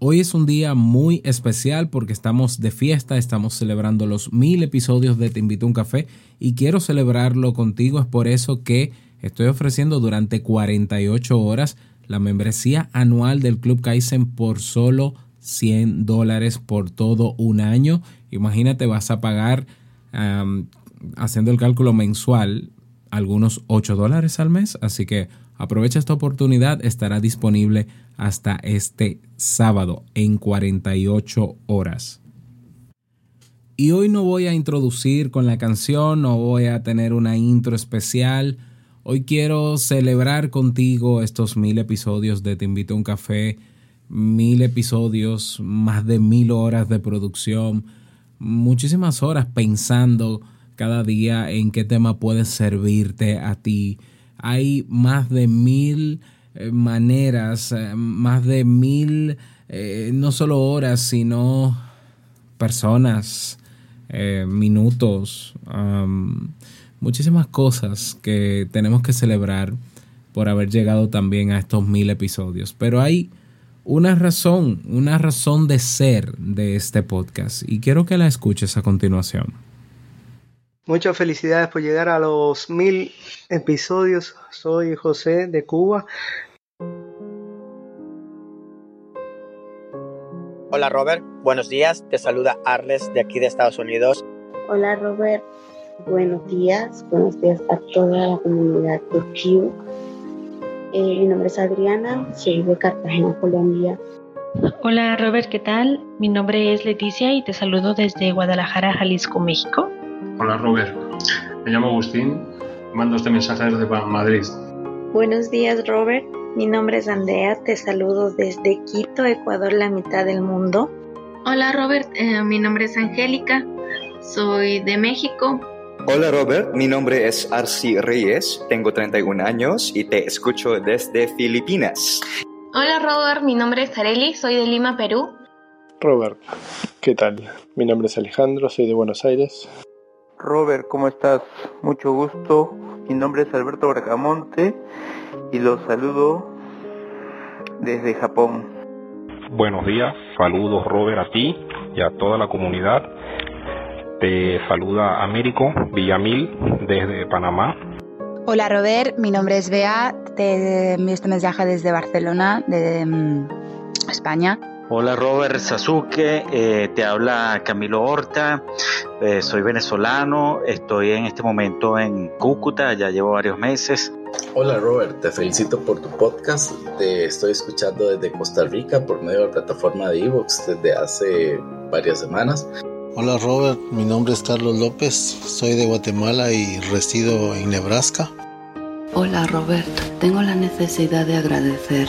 Hoy es un día muy especial porque estamos de fiesta, estamos celebrando los mil episodios de Te invito a un café y quiero celebrarlo contigo. Es por eso que estoy ofreciendo durante 48 horas la membresía anual del Club Kaizen por solo 100 dólares por todo un año. Imagínate, vas a pagar, haciendo el cálculo mensual, algunos 8 dólares al mes. Así que aprovecha esta oportunidad, estará disponible hasta este sábado en 48 horas. Y hoy no voy a introducir con la canción, no voy a tener una intro especial. Hoy quiero celebrar contigo estos mil episodios de Te invito a un café mil episodios, más de mil horas de producción, muchísimas horas pensando cada día en qué tema puede servirte a ti. Hay más de mil maneras, eh, más de mil, eh, no solo horas, sino personas, minutos, muchísimas cosas que tenemos que celebrar por haber llegado también a estos mil episodios. Pero hay una razón, una razón de ser de este podcast y quiero que la escuches a continuación. Muchas felicidades por llegar a los mil episodios. Soy José de Cuba. Hola Robert, buenos días. Te saluda Arles de aquí de Estados Unidos. Hola Robert, buenos días. Buenos días a toda la comunidad de Cuba eh, mi nombre es Adriana, soy de Cartagena, Colombia. Hola Robert, ¿qué tal? Mi nombre es Leticia y te saludo desde Guadalajara, Jalisco, México. Hola Robert, me llamo Agustín, mando este mensaje desde Madrid. Buenos días Robert, mi nombre es Andrea, te saludo desde Quito, Ecuador, la mitad del mundo. Hola Robert, eh, mi nombre es Angélica, soy de México, Hola Robert, mi nombre es Arci Reyes, tengo 31 años y te escucho desde Filipinas. Hola Robert, mi nombre es Areli, soy de Lima, Perú. Robert, ¿qué tal? Mi nombre es Alejandro, soy de Buenos Aires. Robert, ¿cómo estás? Mucho gusto. Mi nombre es Alberto Bracamonte y los saludo desde Japón. Buenos días, saludos Robert a ti y a toda la comunidad te saluda Américo Villamil desde Panamá. Hola Robert, mi nombre es Bea, te envío este mensaje desde Barcelona, de mm, España. Hola Robert Sasuke, eh, te habla Camilo Horta, eh, soy venezolano, estoy en este momento en Cúcuta, ya llevo varios meses. Hola Robert, te felicito por tu podcast, te estoy escuchando desde Costa Rica por medio de la plataforma de Evox desde hace varias semanas. Hola Robert, mi nombre es Carlos López, soy de Guatemala y resido en Nebraska. Hola Robert, tengo la necesidad de agradecer.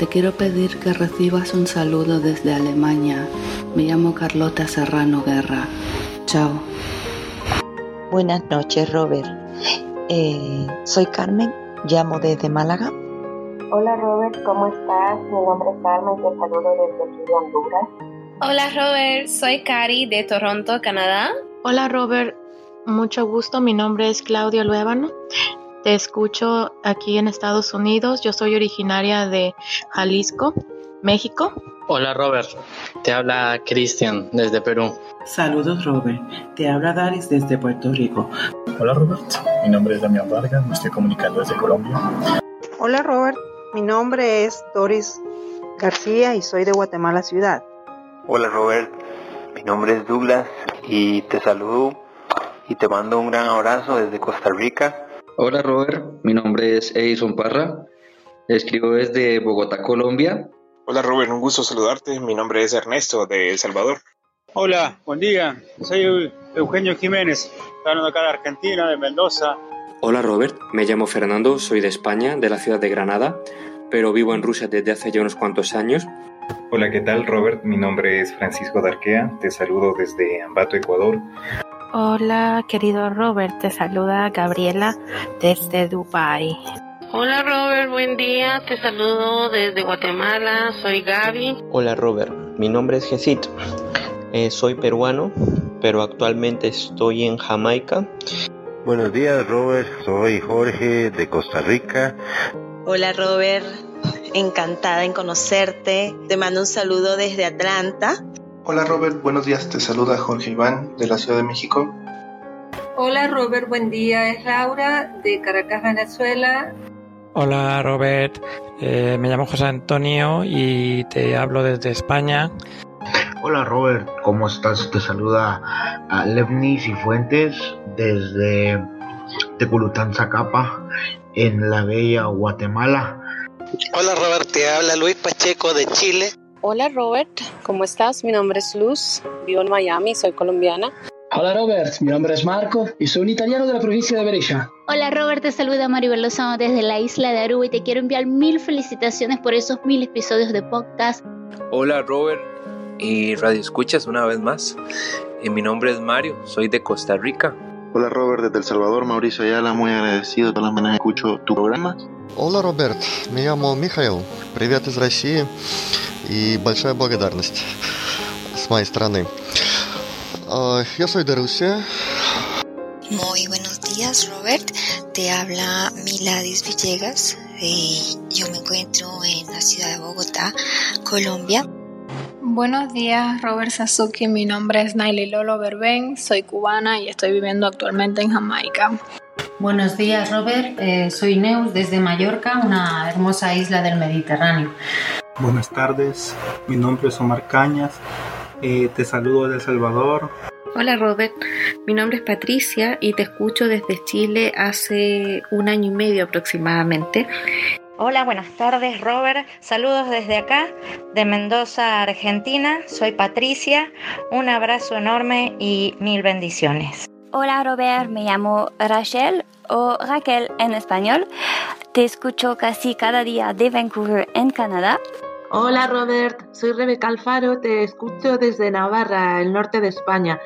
Te quiero pedir que recibas un saludo desde Alemania. Me llamo Carlota Serrano Guerra. Chao. Buenas noches Robert. Eh, soy Carmen, llamo desde Málaga. Hola Robert, ¿cómo estás? Mi nombre es Carmen te saludo desde aquí de Honduras. Hola Robert, soy Cari de Toronto, Canadá. Hola Robert, mucho gusto, mi nombre es Claudio Luébano. Te escucho aquí en Estados Unidos, yo soy originaria de Jalisco, México. Hola Robert, te habla Cristian desde Perú. Saludos Robert, te habla Daris desde Puerto Rico. Hola Robert, mi nombre es Damián Vargas, me estoy comunicando desde Colombia. Hola Robert, mi nombre es Doris García y soy de Guatemala Ciudad. Hola Robert, mi nombre es Douglas y te saludo y te mando un gran abrazo desde Costa Rica. Hola Robert, mi nombre es Edison Parra, escribo desde Bogotá, Colombia. Hola Robert, un gusto saludarte, mi nombre es Ernesto de El Salvador. Hola, buen día, soy Eugenio Jiménez, hablando acá de Argentina, de Mendoza. Hola Robert, me llamo Fernando, soy de España, de la ciudad de Granada, pero vivo en Rusia desde hace ya unos cuantos años Hola, ¿qué tal Robert? Mi nombre es Francisco Darquea, te saludo desde Ambato, Ecuador. Hola, querido Robert, te saluda Gabriela desde Dubai. Hola Robert, buen día, te saludo desde Guatemala, soy Gaby. Hola Robert, mi nombre es Jesito, eh, soy peruano, pero actualmente estoy en Jamaica. Buenos días Robert, soy Jorge de Costa Rica. Hola Robert, encantada en conocerte. Te mando un saludo desde Atlanta. Hola Robert, buenos días. Te saluda Jorge Iván de la Ciudad de México. Hola Robert, buen día. Es Laura de Caracas, Venezuela. Hola Robert, eh, me llamo José Antonio y te hablo desde España. Hola Robert, ¿cómo estás? Te saluda a Levnis y Fuentes desde Teculután, Zacapa, en la bella Guatemala. Hola Robert, te habla Luis Pacheco de Chile. Hola Robert, ¿cómo estás? Mi nombre es Luz, vivo en Miami, soy colombiana. Hola Robert, mi nombre es Marco y soy un italiano de la provincia de Brescia. Hola Robert, te saluda Maribel Lozano desde la isla de Aruba y te quiero enviar mil felicitaciones por esos mil episodios de podcast. Hola Robert y Radio Escuchas una vez más. Y mi nombre es Mario, soy de Costa Rica. Hola Robert, desde El Salvador, Mauricio Ayala, muy agradecido, todas las mañanas escucho tu programa. Hola Роберт, me llamo Михаил, привет из России и большая благодарность с моей стороны. Yo soy de Rusia. Muy buenos días, Robert. Te habla Miladis Villegas. yo me encuentro en la ciudad de Bogotá, Colombia. Buenos días, Robert Sasuki. Mi nombre es Naili Lolo Berben. Soy cubana y estoy viviendo actualmente en Jamaica. Buenos días, Robert. Eh, soy Neus desde Mallorca, una hermosa isla del Mediterráneo. Buenas tardes. Mi nombre es Omar Cañas. Eh, te saludo de El Salvador. Hola Robert, mi nombre es Patricia y te escucho desde Chile hace un año y medio aproximadamente. Hola, buenas tardes Robert, saludos desde acá, de Mendoza, Argentina, soy Patricia, un abrazo enorme y mil bendiciones. Hola Robert, me llamo Rachel o Raquel en español, te escucho casi cada día de Vancouver en Canadá. Hola Robert, soy Rebeca Alfaro, te escucho desde Navarra, el norte de España.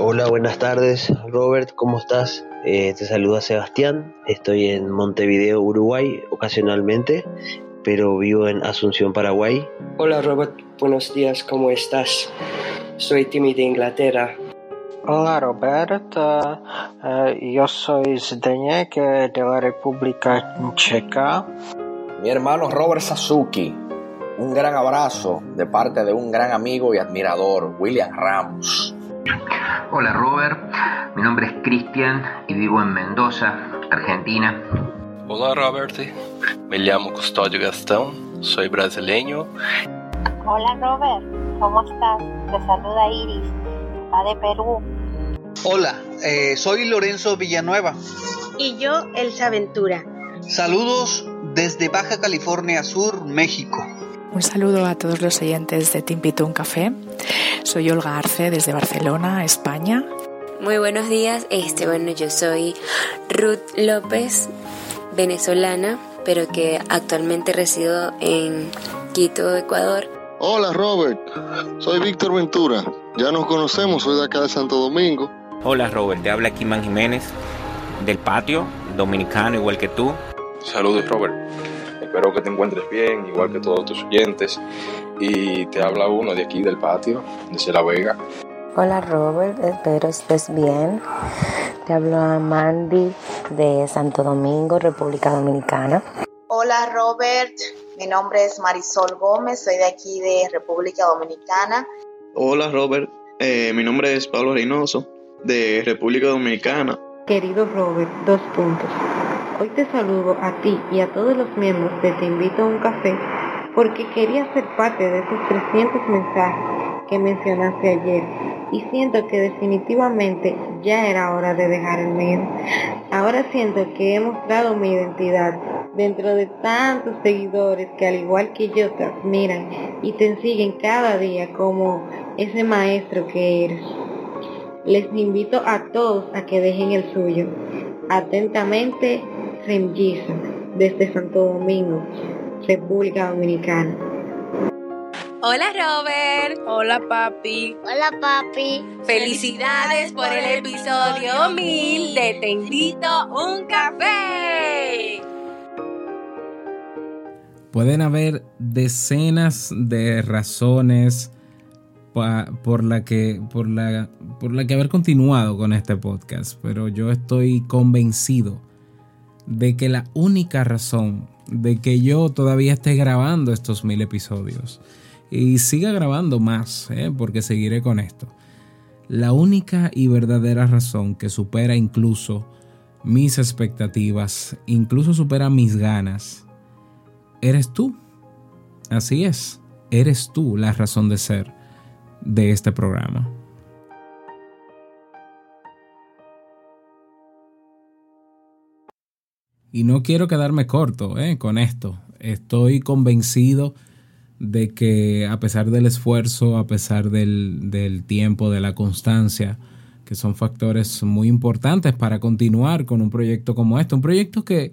Hola, buenas tardes Robert, ¿cómo estás? Eh, te saluda Sebastián, estoy en Montevideo, Uruguay, ocasionalmente, pero vivo en Asunción, Paraguay. Hola Robert, buenos días, ¿cómo estás? Soy Timmy de Inglaterra. Hola Robert, eh, yo soy Zdeněk de la República Checa. Mi hermano Robert Sasuki un gran abrazo de parte de un gran amigo y admirador, William Ramos. Hola Robert, mi nombre es Cristian y vivo en Mendoza, Argentina. Hola Robert, me llamo Custodio Gastón, soy brasileño. Hola Robert, ¿cómo estás? Te saluda Iris, va de Perú. Hola, eh, soy Lorenzo Villanueva. Y yo, Elsa Ventura. Saludos desde Baja California Sur, México. Un saludo a todos los oyentes de Timpito Café. Soy Olga Arce desde Barcelona, España. Muy buenos días. Este, bueno, yo soy Ruth López, venezolana, pero que actualmente resido en Quito, Ecuador. Hola Robert, soy Víctor Ventura. Ya nos conocemos, soy de acá de Santo Domingo. Hola Robert, te habla Kimán Jiménez del patio, dominicano igual que tú. Saludos Robert. Espero que te encuentres bien, igual que todos tus oyentes. Y te habla uno de aquí del patio, desde La Vega. Hola Robert, espero estés bien. Te hablo a Mandy de Santo Domingo, República Dominicana. Hola Robert, mi nombre es Marisol Gómez, soy de aquí de República Dominicana. Hola Robert, eh, mi nombre es Pablo Reynoso, de República Dominicana. Querido Robert, dos puntos. Hoy te saludo a ti y a todos los miembros de Te Invito a un Café porque quería ser parte de esos 300 mensajes que mencionaste ayer y siento que definitivamente ya era hora de dejar el miedo. Ahora siento que he mostrado mi identidad dentro de tantos seguidores que al igual que yo te admiran y te siguen cada día como ese maestro que eres. Les invito a todos a que dejen el suyo. Atentamente, desde Santo Domingo, República Dominicana. Hola Robert. Hola papi. Hola papi. Felicidades por el episodio 1000 de Te invito un café. Pueden haber decenas de razones por la que por la por la que haber continuado con este podcast, pero yo estoy convencido de que la única razón de que yo todavía esté grabando estos mil episodios y siga grabando más, ¿eh? porque seguiré con esto. La única y verdadera razón que supera incluso mis expectativas, incluso supera mis ganas, eres tú. Así es, eres tú la razón de ser de este programa. Y no quiero quedarme corto ¿eh? con esto. Estoy convencido de que a pesar del esfuerzo, a pesar del, del, tiempo, de la constancia, que son factores muy importantes para continuar con un proyecto como este, un proyecto que,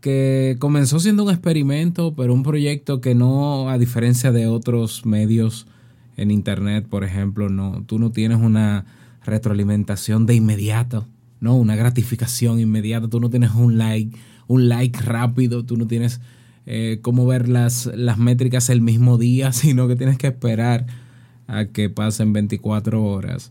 que comenzó siendo un experimento, pero un proyecto que no, a diferencia de otros medios en Internet, por ejemplo, no, tú no tienes una retroalimentación de inmediato ¿no? Una gratificación inmediata, tú no tienes un like, un like rápido, tú no tienes eh, cómo ver las, las métricas el mismo día, sino que tienes que esperar a que pasen 24 horas.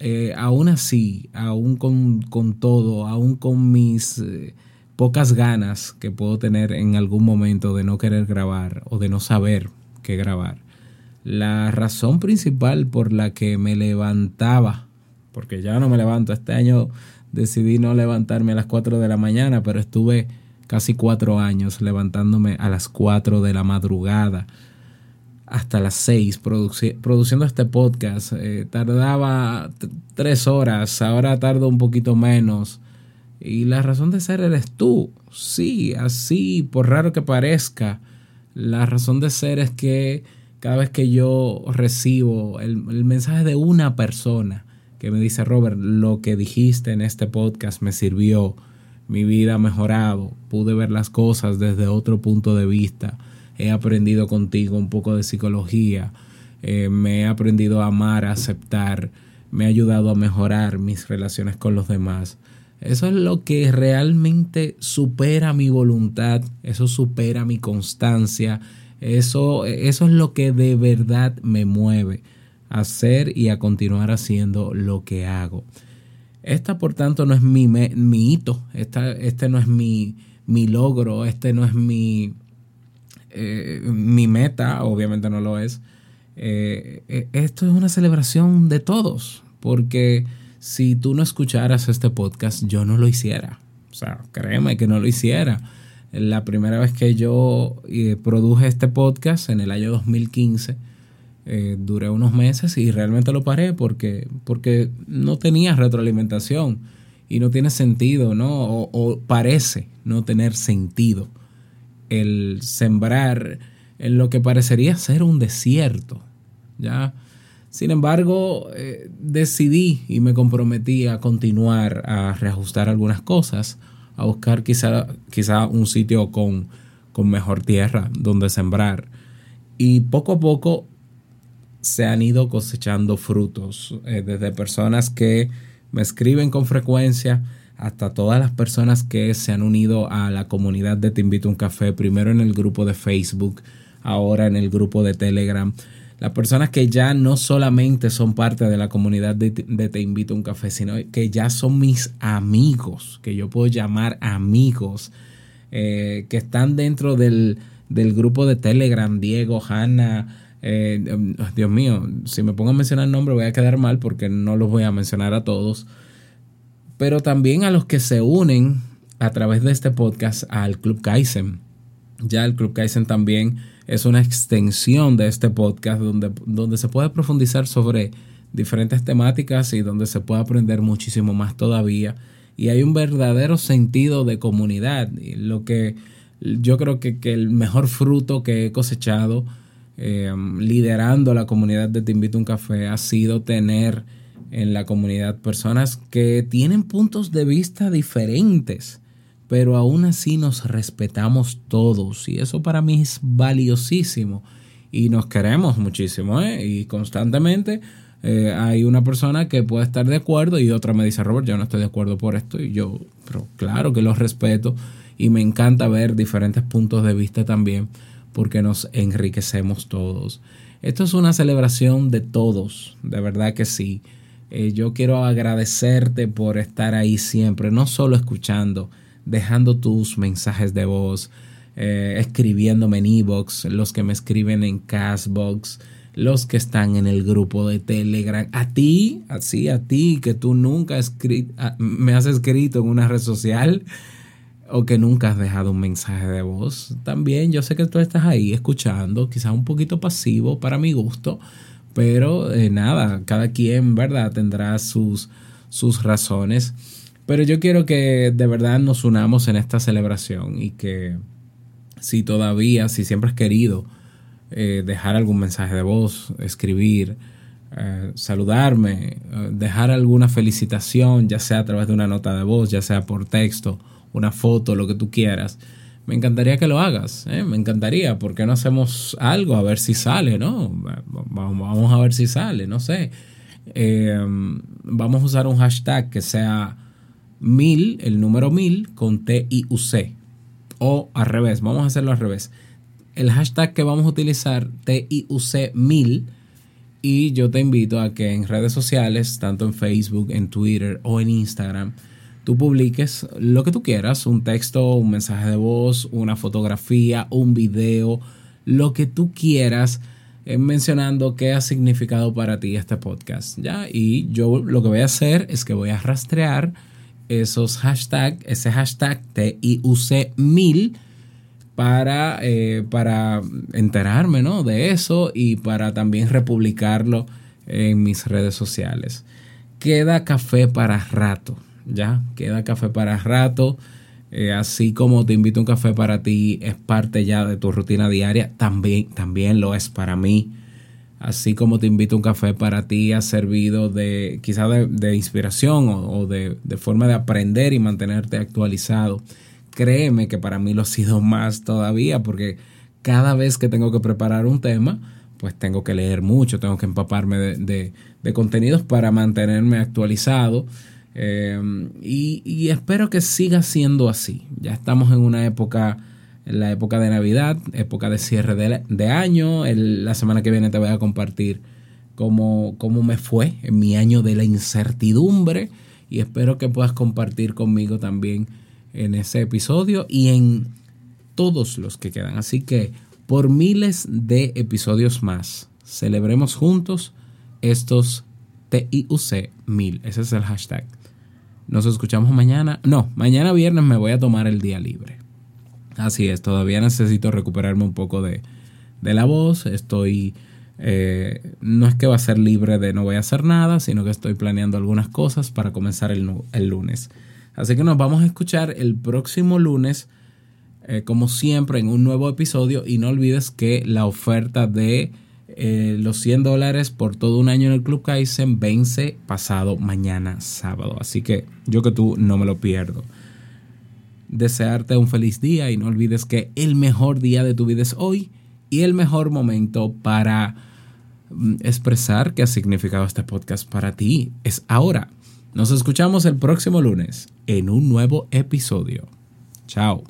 Eh, aún así, aún con, todo, aún con mis eh, pocas ganas que puedo tener en algún momento de no querer grabar o de no saber qué grabar, la razón principal por la que me levantaba porque ya no me levanto. Este año decidí no levantarme a las 4 de la mañana, pero estuve casi cuatro años levantándome a las 4 de la madrugada hasta las 6 produciendo este podcast. Eh, tardaba tres horas, ahora tardo un poquito menos. Y la razón de ser eres tú. Sí, así, por raro que parezca, la razón de ser es que cada vez que yo recibo el, el mensaje de una persona, que me dice, Robert, lo que dijiste en este podcast me sirvió, mi vida ha mejorado, pude ver las cosas desde otro punto de vista, he aprendido contigo un poco de psicología, eh, me he aprendido a amar, a aceptar, me ha ayudado a mejorar mis relaciones con los demás. Eso es lo que realmente supera mi voluntad, eso supera mi constancia, eso, eso es lo que de verdad me mueve hacer y a continuar haciendo lo que hago. Esta, por tanto, no es mi, mi hito, esta, este no es mi, mi, logro, este no es mi, eh, mi meta, obviamente no lo es. Eh, eh, esto es una celebración de todos, porque si tú no escucharas este podcast, yo no lo hiciera. O sea, créeme que no lo hiciera. La primera vez que yo produje este podcast en el año 2015, eh, duré unos meses y realmente lo paré porque, porque no tenía retroalimentación y no tiene sentido, ¿no? O, parece no tener sentido el sembrar en lo que parecería ser un desierto, ¿ya? Sin embargo, eh, decidí y me comprometí a continuar a reajustar algunas cosas, a buscar quizá, quizá un sitio con, con mejor tierra donde sembrar. Y poco a poco se han ido cosechando frutos, eh, desde personas que me escriben con frecuencia hasta todas las personas que se han unido a la comunidad de Te Invito a un Café, primero en el grupo de Facebook, ahora en el grupo de Telegram. Las personas que ya no solamente son parte de la comunidad de, Te Invito a un Café, sino que ya son mis amigos, que yo puedo llamar amigos, eh, que están dentro del, del grupo de Telegram, Diego, Hanna, eh, em, Dios mío, si me pongo a mencionar el nombre voy a quedar mal porque no los voy a mencionar a todos. Pero también a los que se unen a través de este podcast al Club Kaizen. Ya el Club Kaizen también es una extensión de este podcast donde, donde se puede profundizar sobre diferentes temáticas y donde se puede aprender muchísimo más todavía. Y hay un verdadero sentido de comunidad. lo que yo creo que, que el mejor fruto que he cosechado eh, liderando la comunidad de Te Invito a un Café ha sido tener en la comunidad personas que tienen puntos de vista diferentes, pero aún así nos respetamos todos. Y eso para mí es valiosísimo. Y nos queremos muchísimo ¿eh? y constantemente eh, hay una persona que puede estar de acuerdo y otra me dice Robert yo no estoy de acuerdo por esto y yo pero claro que los respeto y me encanta ver diferentes puntos de vista también porque nos enriquecemos todos. Esto es una celebración de todos, de verdad que sí. Eh, yo quiero agradecerte por estar ahí siempre, no solo escuchando dejando tus mensajes de voz, eh, escribiéndome en Evox, los que me escriben en Castbox, los que están en el grupo de Telegram, a ti, así a ti, que tú nunca me has escrito en una red social o que nunca has dejado un mensaje de voz. También yo sé que tú estás ahí escuchando, quizás un poquito pasivo para mi gusto, pero eh, nada, cada quien, ¿verdad? Tendrá sus, sus razones. Pero yo quiero que de verdad nos unamos en esta celebración y que si todavía, si siempre has querido eh, dejar algún mensaje de voz, escribir, eh, saludarme, dejar alguna felicitación, ya sea a través de una nota de voz, ya sea por texto, una foto, lo que tú quieras, me encantaría que lo hagas, ¿eh? me encantaría, ¿por qué no hacemos algo a ver si sale, no? Vamos a ver si sale, no sé. Eh, vamos a usar un hashtag que sea mil, el número mil, con T-I-U-C. O al revés, vamos a hacerlo al revés. El hashtag que vamos a utilizar, T-I-U-C mil, y yo te invito a que en redes sociales, tanto en Facebook, en Twitter o en Instagram, tú publiques lo que tú quieras, un texto, un mensaje de voz, una fotografía, un video, lo que tú quieras eh, mencionando qué ha significado para ti este podcast, ¿ya? Y yo lo que voy a hacer es que voy a rastrear esos hashtags, ese hashtag TIUC1000 para, eh, para enterarme, ¿no? De eso y para también republicarlo en mis redes sociales. Queda café para rato ya, queda café para rato. Eh, así como te invito a un café para ti, es parte ya de tu rutina diaria, también, también lo es para mí. Así como te invito a un café para ti, ha servido de quizá de, inspiración o, de, de, forma de aprender y mantenerte actualizado. Créeme que para mí lo ha sido más todavía, porque cada vez que tengo que preparar un tema, pues tengo que leer mucho, tengo que empaparme de, de contenidos para mantenerme actualizado. Eh, y, espero que siga siendo así. Ya estamos en una época, en la época de Navidad, época de cierre de, año. la semana que viene te voy a compartir cómo, cómo me fue en mi año de la incertidumbre. Y espero que puedas compartir conmigo también en ese episodio y en todos los que quedan. Así que por miles de episodios más, celebremos juntos estos TIUC 1000. Ese es el hashtag. Nos escuchamos mañana. No, mañana viernes me voy a tomar el día libre. Así es, todavía necesito recuperarme un poco de, la voz. Estoy... Eh, no es que va a ser libre de no voy a hacer nada, sino que estoy planeando algunas cosas para comenzar el, lunes. Así que nos vamos a escuchar el próximo lunes, eh, como siempre, en un nuevo episodio. Y no olvides que la oferta de eh, los 100 dólares por todo un año en el Club Kaizen vence pasado mañana sábado. Así que yo que tú no me lo pierdo. Desearte un feliz día y no olvides que el mejor día de tu vida es hoy y el mejor momento para mm, expresar qué ha significado este podcast para ti es ahora. Nos escuchamos el próximo lunes en un nuevo episodio. Chao.